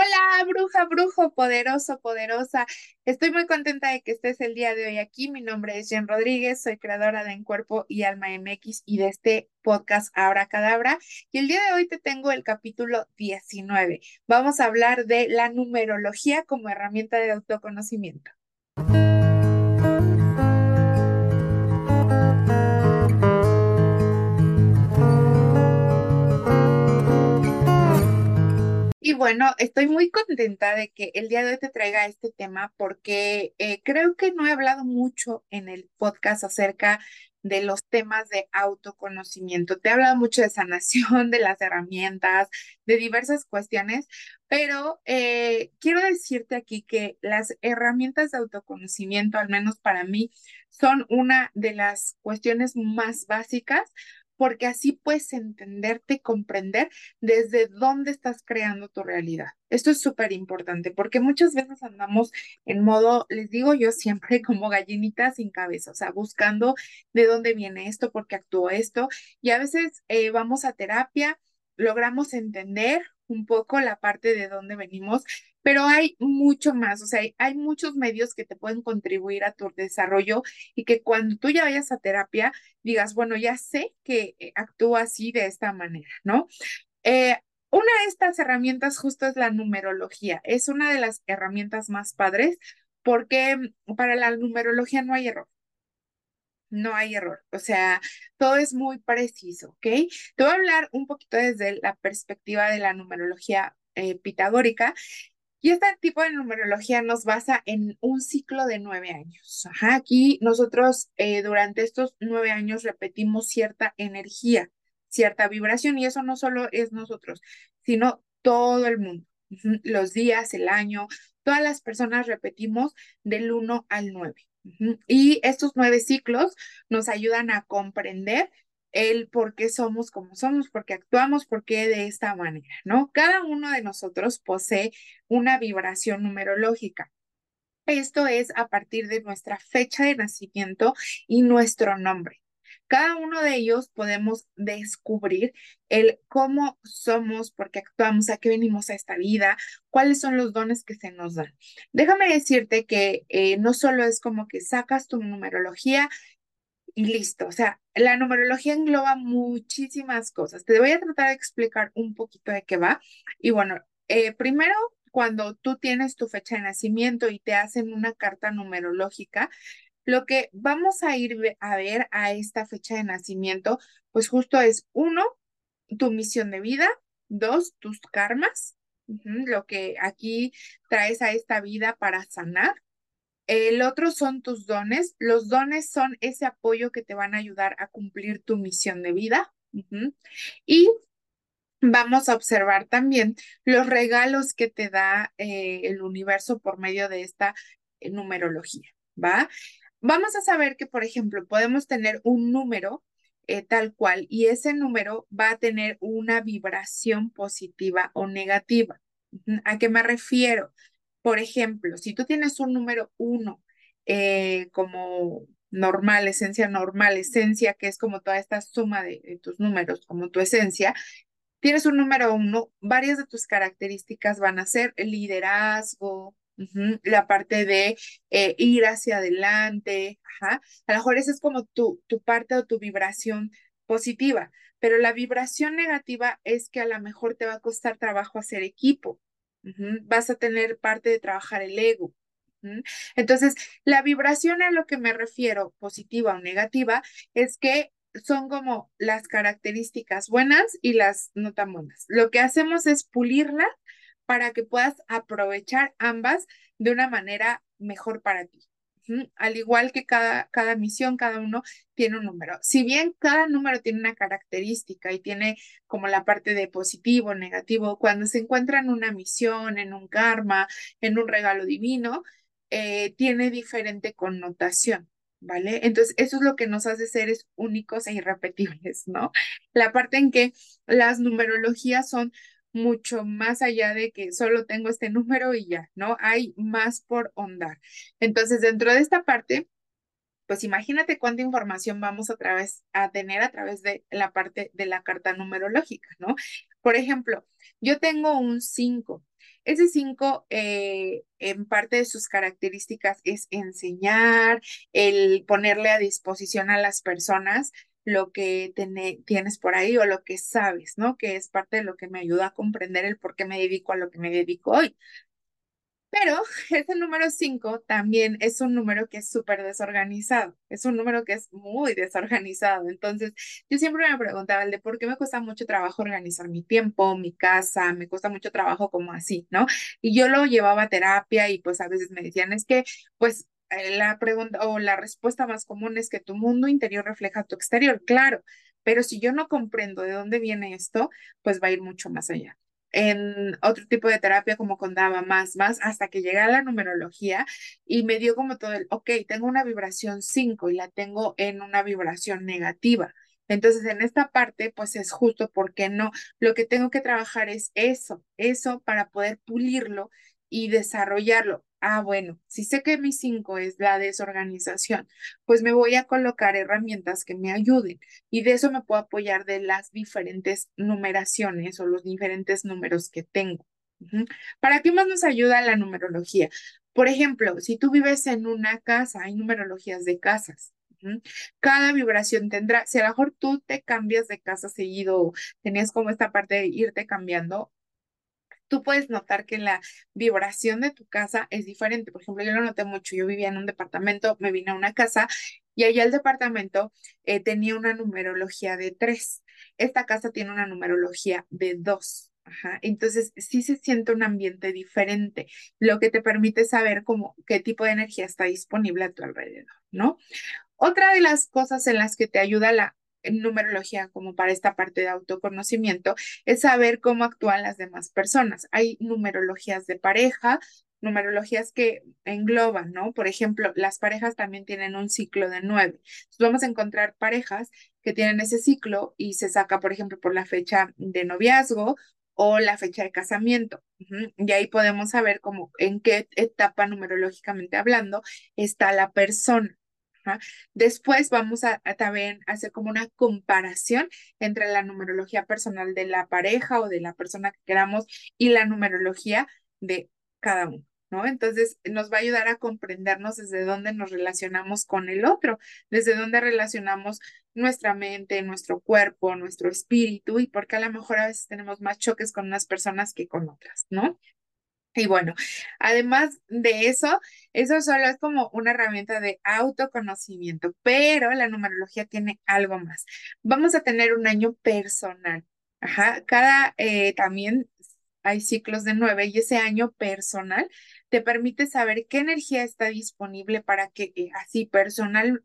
Hola, bruja, brujo, poderoso, poderosa. Estoy muy contenta de que estés el día de hoy aquí. Mi nombre es Jen Rodríguez, soy creadora de En Cuerpo y Alma MX y de este podcast Ahora Cadabra. Y el día de hoy te tengo el capítulo 19. Vamos a hablar de la numerología como herramienta de autoconocimiento. Y bueno, estoy muy contenta de que el día de hoy te traiga este tema porque eh, creo que no he hablado mucho en el podcast acerca de los temas de autoconocimiento. Te he hablado mucho de sanación, de las herramientas, de diversas cuestiones, pero eh, quiero decirte aquí que las herramientas de autoconocimiento, al menos para mí, son una de las cuestiones más básicas porque así puedes entenderte comprender desde dónde estás creando tu realidad. Esto es súper importante porque muchas veces andamos en modo, les digo yo siempre, como gallinita sin cabeza, o sea, buscando de dónde viene esto, por qué actúa esto, y a veces eh, vamos a terapia, logramos entender un poco la parte de dónde venimos, pero hay mucho más, o sea, hay, muchos medios que te pueden contribuir a tu desarrollo y que cuando tú ya vayas a terapia, digas, bueno, ya sé que eh, actúa así de esta manera, ¿no? Eh, una de estas herramientas justo es la numerología. Es una de las herramientas más padres porque para la numerología no hay error. No hay error, o sea, todo es muy preciso, ¿ok? Te voy a hablar un poquito desde la perspectiva de la numerología eh, pitagórica y este tipo de numerología nos basa en un ciclo de nueve años. Aquí nosotros eh, durante estos nueve años repetimos cierta energía, cierta vibración, y eso no solo es nosotros, sino todo el mundo. Los días, el año, todas las personas repetimos del uno al nueve. Y estos nueve ciclos nos ayudan a comprender el por qué somos como somos, por qué actuamos, por qué de esta manera, ¿no? Cada uno de nosotros posee una vibración numerológica. Esto es a partir de nuestra fecha de nacimiento y nuestro nombre. Cada uno de ellos podemos descubrir el cómo somos, por qué actuamos, a qué venimos a esta vida, cuáles son los dones que se nos dan. Déjame decirte que eh, no solo es como que sacas tu numerología y listo. O sea, la numerología engloba muchísimas cosas. Te voy a tratar de explicar un poquito de qué va. Y bueno, eh, primero, cuando tú tienes tu fecha de nacimiento y te hacen una carta numerológica, lo que vamos a ir a ver a esta fecha de nacimiento, pues justo es uno, tu misión de vida, dos, tus karmas, lo que aquí traes a esta vida para sanar. El otro son tus dones. Los dones son ese apoyo que te van a ayudar a cumplir tu misión de vida. Y vamos a observar también los regalos que te da eh, el universo por medio de esta eh, numerología, ¿va? Vamos a saber que, por ejemplo, podemos tener un número eh, tal cual y ese número va a tener una vibración positiva o negativa. ¿A qué me refiero? Por ejemplo, si tú tienes un número uno eh, como normal, esencia normal, esencia que es como toda esta suma de, tus números, como tu esencia, tienes un número uno, varias de tus características van a ser liderazgo, la parte de eh, ir hacia adelante, a lo mejor esa es como tu, tu parte o tu vibración positiva, pero la vibración negativa es que a lo mejor te va a costar trabajo hacer equipo, Vas a tener parte de trabajar el ego. Entonces, la vibración a lo que me refiero, positiva o negativa, es que son como las características buenas y las no tan buenas. Lo que hacemos es pulirla para que puedas aprovechar ambas de una manera mejor para ti. Al igual que cada, cada misión, cada uno tiene un número. Si bien cada número tiene una característica y tiene como la parte de positivo, negativo, cuando se encuentra en una misión, en un karma, en un regalo divino, eh, tiene diferente connotación. ¿Vale? Entonces, eso es lo que nos hace seres únicos e irrepetibles, ¿no? La parte en que las numerologías son mucho más allá de que solo tengo este número y ya, ¿no? Hay más por ondar. Entonces, dentro de esta parte, pues imagínate cuánta información vamos a, través, a tener a través de la parte de la carta numerológica, ¿no? Por ejemplo, yo tengo un 5. Ese 5, eh, en parte de sus características es enseñar, el ponerle a disposición a las personas lo que tienes por ahí o lo que sabes, ¿no? Que es parte de lo que me ayuda a comprender el por qué me dedico a lo que me dedico hoy. Pero ese número 5 también es un número que es súper desorganizado, es un número que es muy desorganizado. Entonces, yo siempre me preguntaba el de por qué me cuesta mucho trabajo organizar mi tiempo, mi casa, me cuesta mucho trabajo como así, ¿no? Y yo lo llevaba a terapia y pues a veces me decían, es que pues la pregunta o la respuesta más común es que tu mundo interior refleja tu exterior, claro, pero si yo no comprendo de dónde viene esto, pues va a ir mucho más allá en otro tipo de terapia como con Dava, más, más, hasta que llegué a la numerología y me dio como todo el, ok, tengo una vibración 5 y la tengo en una vibración negativa. Entonces, en esta parte, pues es justo porque no, lo que tengo que trabajar es eso, eso para poder pulirlo y desarrollarlo. Ah, bueno, si sé que mi cinco es la desorganización, pues me voy a colocar herramientas que me ayuden y de eso me puedo apoyar de las diferentes numeraciones o los diferentes números que tengo. ¿Para qué más nos ayuda la numerología? Por ejemplo, si tú vives en una casa, hay numerologías de casas. Cada vibración tendrá, si a lo mejor tú te cambias de casa seguido, tenías como esta parte de irte cambiando, tú puedes notar que la vibración de tu casa es diferente. Por ejemplo, yo lo noté mucho. Yo vivía en un departamento, me vine a una casa y allá el departamento eh, tenía una numerología de tres. Esta casa tiene una numerología de dos. Ajá. Entonces, sí se siente un ambiente diferente, lo que te permite saber cómo, qué tipo de energía está disponible a tu alrededor, ¿no? Otra de las cosas en las que te ayuda la numerología como para esta parte de autoconocimiento es saber cómo actúan las demás personas. Hay numerologías de pareja, numerologías que engloban, ¿no? Por ejemplo, las parejas también tienen un ciclo de nueve. Vamos a encontrar parejas que tienen ese ciclo y se saca, por ejemplo, por la fecha de noviazgo o la fecha de casamiento. Y ahí podemos saber cómo, en qué etapa numerológicamente hablando está la persona. Después vamos a, también hacer como una comparación entre la numerología personal de la pareja o de la persona que queramos y la numerología de cada uno. ¿No? Entonces nos va a ayudar a comprendernos desde dónde nos relacionamos con el otro, desde dónde relacionamos nuestra mente, nuestro cuerpo, nuestro espíritu y porque a lo mejor a veces tenemos más choques con unas personas que con otras, ¿no? Y bueno, además de eso, eso solo es como una herramienta de autoconocimiento, pero la numerología tiene algo más. Vamos a tener un año personal. Ajá, cada eh, también hay ciclos de nueve y ese año personal te permite saber qué energía está disponible para que eh, así personal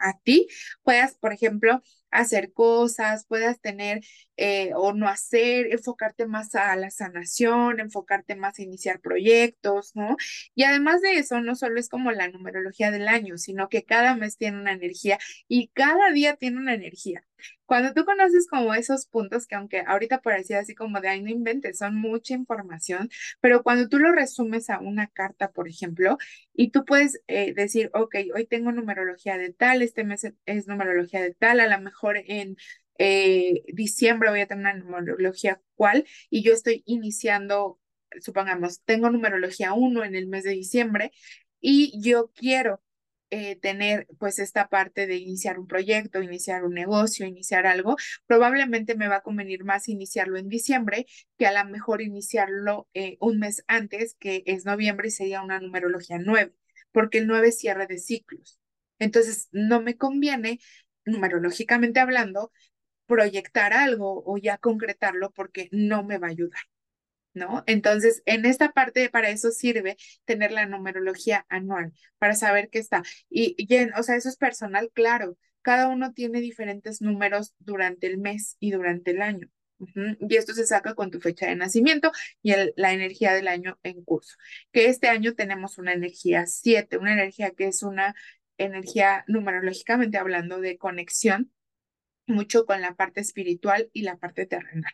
a ti puedas, por ejemplo, hacer cosas, puedas tener eh, o no hacer, enfocarte más a la sanación, enfocarte más a iniciar proyectos, ¿no? Y además de eso, no solo es como la numerología del año, sino que cada mes tiene una energía y cada día tiene una energía. Cuando tú conoces como esos puntos que aunque ahorita parecía así como de ahí no inventes, son mucha información, pero cuando tú lo resumes a una carta, por ejemplo, y tú puedes eh, decir, ok, hoy tengo numerología de tal, este mes es numerología de tal, a lo mejor en eh, diciembre voy a tener una numerología cual, y yo estoy iniciando, supongamos, tengo numerología 1 en el mes de diciembre, y yo quiero eh, tener pues esta parte de iniciar un proyecto, iniciar un negocio, iniciar algo, probablemente me va a convenir más iniciarlo en diciembre que a lo mejor iniciarlo eh, un mes antes, que es noviembre y sería una numerología 9, porque el 9 cierre de ciclos. Entonces, no me conviene, numerológicamente hablando, proyectar algo o ya concretarlo porque no me va a ayudar. ¿no? Entonces, en esta parte, para eso sirve tener la numerología anual, para saber qué está. Y, o sea, eso es personal, claro. Cada uno tiene diferentes números durante el mes y durante el año. Y esto se saca con tu fecha de nacimiento y la energía del año en curso. Que este año tenemos una energía 7, una energía que es una energía numerológicamente hablando de conexión mucho con la parte espiritual y la parte terrenal.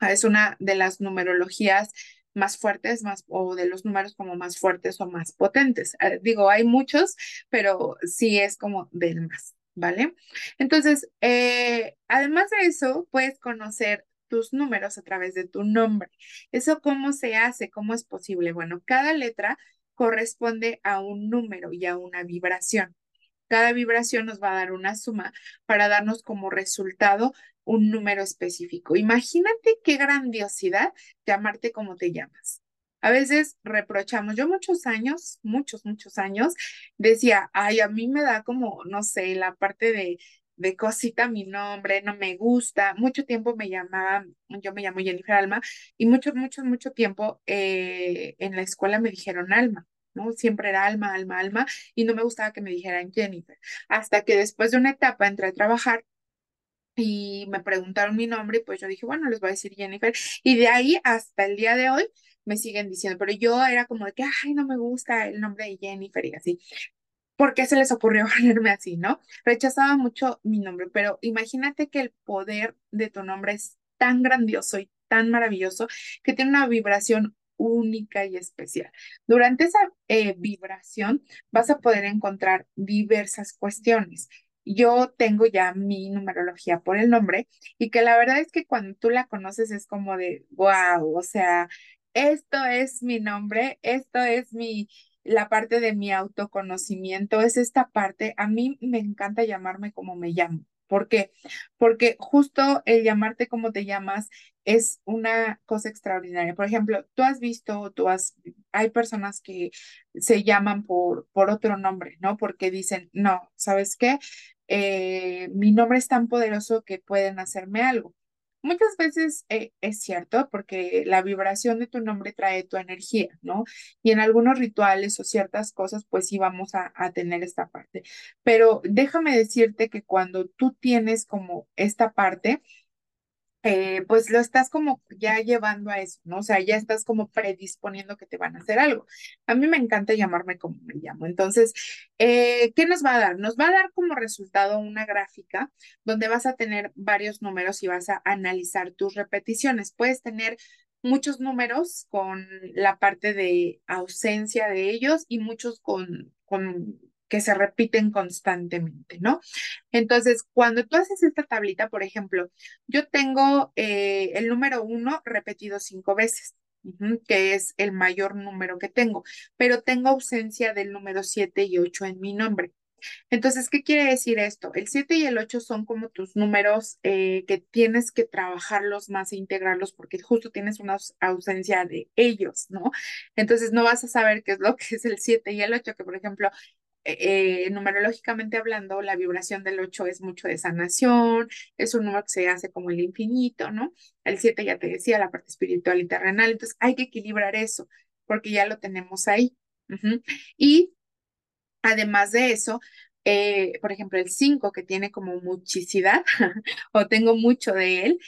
Es una de las numerologías más fuertes, más, o de los números como más fuertes o más potentes. Eh, digo, hay muchos, pero sí es como del más, ¿vale? Entonces, eh, además de eso, puedes conocer tus números a través de tu nombre. ¿Eso cómo se hace? ¿Cómo es posible? Bueno, cada letra corresponde a un número y a una vibración. Cada vibración nos va a dar una suma para darnos como resultado un número específico. Imagínate qué grandiosidad llamarte como te llamas. A veces reprochamos, yo muchos años, muchos, muchos años, decía, ay, a mí me da como, no sé, la parte de, de cosita mi nombre, no me gusta. Mucho tiempo me llamaba, yo me llamo Jennifer Alma, y mucho, mucho, mucho tiempo eh, en la escuela me dijeron Alma. ¿no? Siempre era alma, alma, alma, y no me gustaba que me dijeran Jennifer. Hasta que después de una etapa entré a trabajar y me preguntaron mi nombre, y pues yo dije, bueno, les voy a decir Jennifer. Y de ahí hasta el día de hoy me siguen diciendo, pero yo era como de que, ay, no me gusta el nombre de Jennifer y así. ¿Por qué se les ocurrió ponerme así, no? Rechazaba mucho mi nombre, pero imagínate que el poder de tu nombre es tan grandioso y tan maravilloso que tiene una vibración única y especial. Durante esa eh, vibración vas a poder encontrar diversas cuestiones. Yo tengo ya mi numerología por el nombre y que la verdad es que cuando tú la conoces es como de, wow, o sea, esto es mi nombre, esto es mi, la parte de mi autoconocimiento, es esta parte, a mí me encanta llamarme como me llamo. ¿Por qué? Porque justo el llamarte como te llamas es una cosa extraordinaria. Por ejemplo, tú has visto, tú has, hay personas que se llaman por, por otro nombre, ¿no? Porque dicen, no, ¿sabes qué? Eh, mi nombre es tan poderoso que pueden hacerme algo. Muchas veces eh, es cierto porque la vibración de tu nombre trae tu energía, ¿no? Y en algunos rituales o ciertas cosas, pues sí vamos a, a tener esta parte. Pero déjame decirte que cuando tú tienes como esta parte, eh, pues lo estás como ya llevando a eso, ¿no? O sea, ya estás como predisponiendo que te van a hacer algo. A mí me encanta llamarme como me llamo. Entonces, eh, ¿qué nos va a dar? Nos va a dar como resultado una gráfica donde vas a tener varios números y vas a analizar tus repeticiones. Puedes tener muchos números con la parte de ausencia de ellos y muchos con, con que se repiten constantemente, ¿no? Entonces, cuando tú haces esta tablita, por ejemplo, yo tengo eh, el número uno repetido cinco veces, que es el mayor número que tengo, pero tengo ausencia del número siete y ocho en mi nombre. Entonces, ¿qué quiere decir esto? El 7 y el 8 son como tus números eh, que tienes que trabajarlos más e integrarlos porque justo tienes una ausencia de ellos, ¿no? Entonces, no vas a saber qué es lo que es el 7 y el 8, que por ejemplo, eh, numerológicamente hablando, la vibración del 8 es mucho de sanación, es un número que se hace como el infinito, ¿no? El 7 ya te decía, la parte espiritual y terrenal, entonces hay que equilibrar eso, porque ya lo tenemos ahí. Y además de eso, eh, por ejemplo, el 5 que tiene como muchicidad, o tengo mucho de él,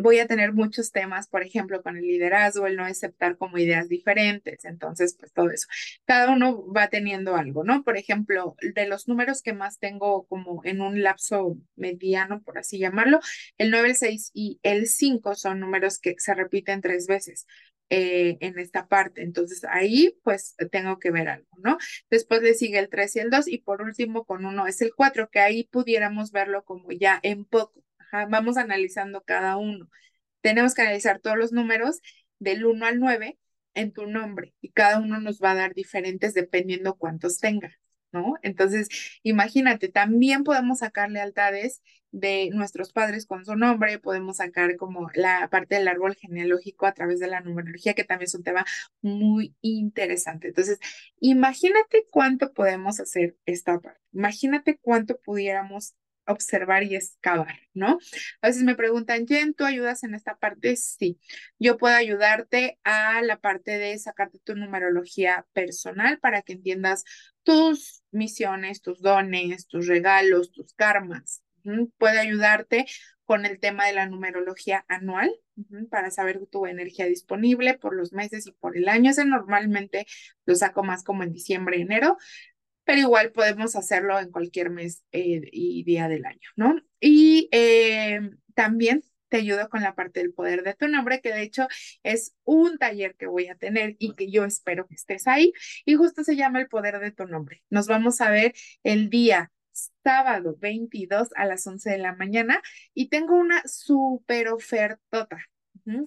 voy a tener muchos temas, por ejemplo, con el liderazgo, el no aceptar como ideas diferentes, entonces, pues todo eso. Cada uno va teniendo algo, ¿no? Por ejemplo, de los números que más tengo como en un lapso mediano, por así llamarlo, el 9, el 6 y el 5 son números que se repiten tres veces. Eh, en esta parte. Entonces ahí pues tengo que ver algo, ¿no? Después le sigue el 3 y el 2 y por último con uno es el 4, que ahí pudiéramos verlo como ya en poco vamos analizando cada uno. Tenemos que analizar todos los números del 1 al 9 en tu nombre y cada uno nos va a dar diferentes dependiendo cuántos tenga, ¿no? Entonces, imagínate, también podemos sacar lealtades de nuestros padres con su nombre, podemos sacar como la parte del árbol genealógico a través de la numerología, que también es un tema muy interesante. Entonces, imagínate cuánto podemos hacer esta parte, imagínate cuánto pudiéramos observar y excavar, ¿no? A veces me preguntan, Jen, ¿tú ayudas en esta parte? Sí, yo puedo ayudarte a la parte de sacarte tu numerología personal para que entiendas tus misiones, tus dones, tus regalos, tus karmas. Puede ayudarte con el tema de la numerología anual para saber tu energía disponible por los meses y por el año. Ese normalmente lo saco más como en diciembre, enero, pero igual podemos hacerlo en cualquier mes eh, y día del año, ¿no? Y eh, también te ayudo con la parte del poder de tu nombre, que de hecho es un taller que voy a tener y que yo espero que estés ahí. Y justo se llama el poder de tu nombre. Nos vamos a ver el día sábado 22 a las 11 de la mañana y tengo una super ofertota.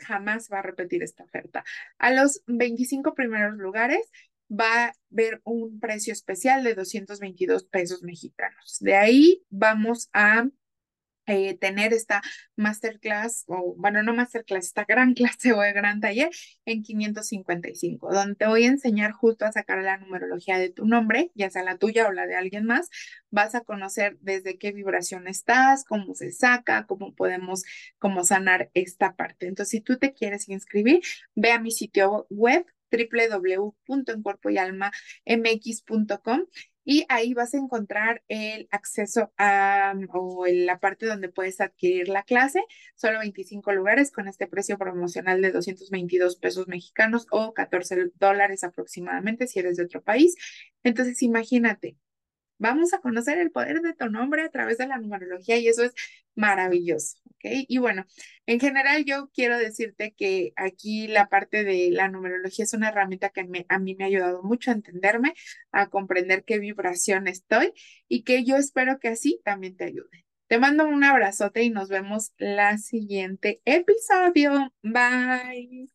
Jamás va a repetir esta oferta. A los 25 primeros lugares va a haber un precio especial de 222 pesos mexicanos. De ahí vamos a eh, tener esta masterclass, o bueno, no masterclass, esta gran clase o gran taller en 555, donde te voy a enseñar justo a sacar la numerología de tu nombre, ya sea la tuya o la de alguien más. Vas a conocer desde qué vibración estás, cómo se saca, cómo podemos, cómo sanar esta parte. Entonces, si tú te quieres inscribir, ve a mi sitio web www.encuerpoyalmamx.com y ahí vas a encontrar el acceso a o la parte donde puedes adquirir la clase, solo 25 lugares con este precio promocional de 222 pesos mexicanos o 14 dólares aproximadamente si eres de otro país. Entonces, imagínate, Vamos a conocer el poder de tu nombre a través de la numerología y eso es maravilloso, ¿ok? Y bueno, en general yo quiero decirte que aquí la parte de la numerología es una herramienta que a mí me ha ayudado mucho a entenderme, a comprender qué vibración estoy y que yo espero que así también te ayude. Te mando un abrazote y nos vemos la siguiente episodio. Bye.